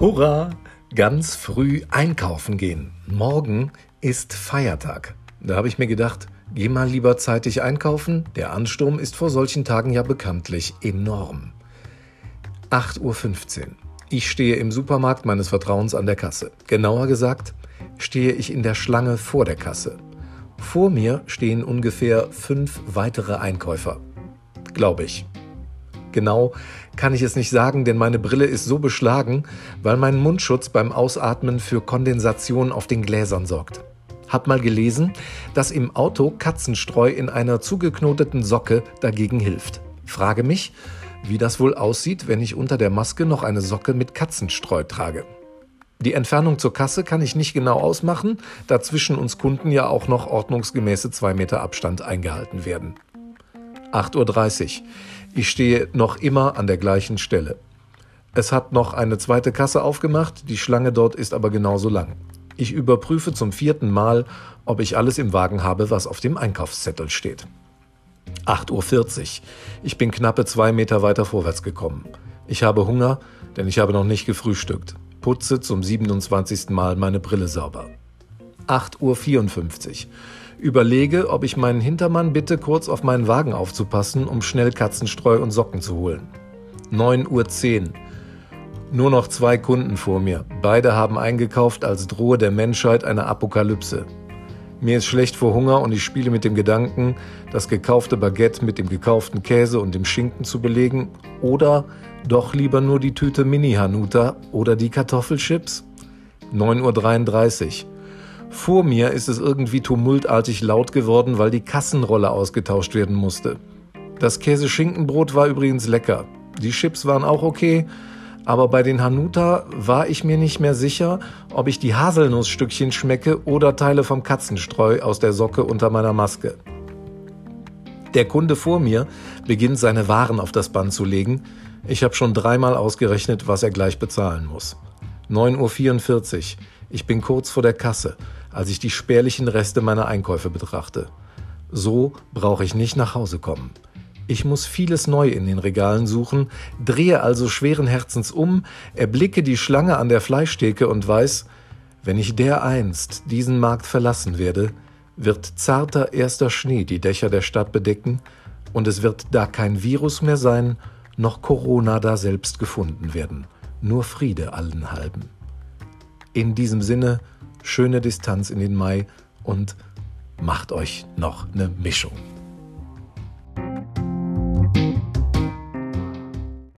Hurra! Ganz früh einkaufen gehen. Morgen ist Feiertag. Da habe ich mir gedacht, geh mal lieber zeitig einkaufen. Der Ansturm ist vor solchen Tagen ja bekanntlich enorm. 8.15 Uhr. Ich stehe im Supermarkt meines Vertrauens an der Kasse. Genauer gesagt, stehe ich in der Schlange vor der Kasse. Vor mir stehen ungefähr fünf weitere Einkäufer. Glaube ich. Genau kann ich es nicht sagen, denn meine Brille ist so beschlagen, weil mein Mundschutz beim Ausatmen für Kondensation auf den Gläsern sorgt. Hab mal gelesen, dass im Auto Katzenstreu in einer zugeknoteten Socke dagegen hilft. Frage mich, wie das wohl aussieht, wenn ich unter der Maske noch eine Socke mit Katzenstreu trage. Die Entfernung zur Kasse kann ich nicht genau ausmachen, da zwischen uns Kunden ja auch noch ordnungsgemäße zwei Meter Abstand eingehalten werden. 8.30 Uhr. Ich stehe noch immer an der gleichen Stelle. Es hat noch eine zweite Kasse aufgemacht, die Schlange dort ist aber genauso lang. Ich überprüfe zum vierten Mal, ob ich alles im Wagen habe, was auf dem Einkaufszettel steht. 8.40 Uhr. Ich bin knappe zwei Meter weiter vorwärts gekommen. Ich habe Hunger, denn ich habe noch nicht gefrühstückt. Putze zum 27. Mal meine Brille sauber. 8.54 Uhr. Überlege, ob ich meinen Hintermann bitte, kurz auf meinen Wagen aufzupassen, um schnell Katzenstreu und Socken zu holen. 9.10 Uhr. Nur noch zwei Kunden vor mir. Beide haben eingekauft, als drohe der Menschheit eine Apokalypse. Mir ist schlecht vor Hunger und ich spiele mit dem Gedanken, das gekaufte Baguette mit dem gekauften Käse und dem Schinken zu belegen oder doch lieber nur die Tüte Mini-Hanuta oder die Kartoffelchips? 9.33 Uhr. Vor mir ist es irgendwie tumultartig laut geworden, weil die Kassenrolle ausgetauscht werden musste. Das Käse-Schinkenbrot war übrigens lecker. Die Chips waren auch okay, aber bei den Hanuta war ich mir nicht mehr sicher, ob ich die Haselnussstückchen schmecke oder Teile vom Katzenstreu aus der Socke unter meiner Maske. Der Kunde vor mir beginnt seine Waren auf das Band zu legen. Ich habe schon dreimal ausgerechnet, was er gleich bezahlen muss. 9.44 Uhr. Ich bin kurz vor der Kasse als ich die spärlichen Reste meiner Einkäufe betrachte. So brauche ich nicht nach Hause kommen. Ich muss vieles neu in den Regalen suchen, drehe also schweren Herzens um, erblicke die Schlange an der Fleischtheke und weiß, wenn ich dereinst diesen Markt verlassen werde, wird zarter erster Schnee die Dächer der Stadt bedecken und es wird da kein Virus mehr sein, noch Corona da selbst gefunden werden. Nur Friede allen halben. In diesem Sinne, schöne Distanz in den Mai und macht euch noch eine Mischung.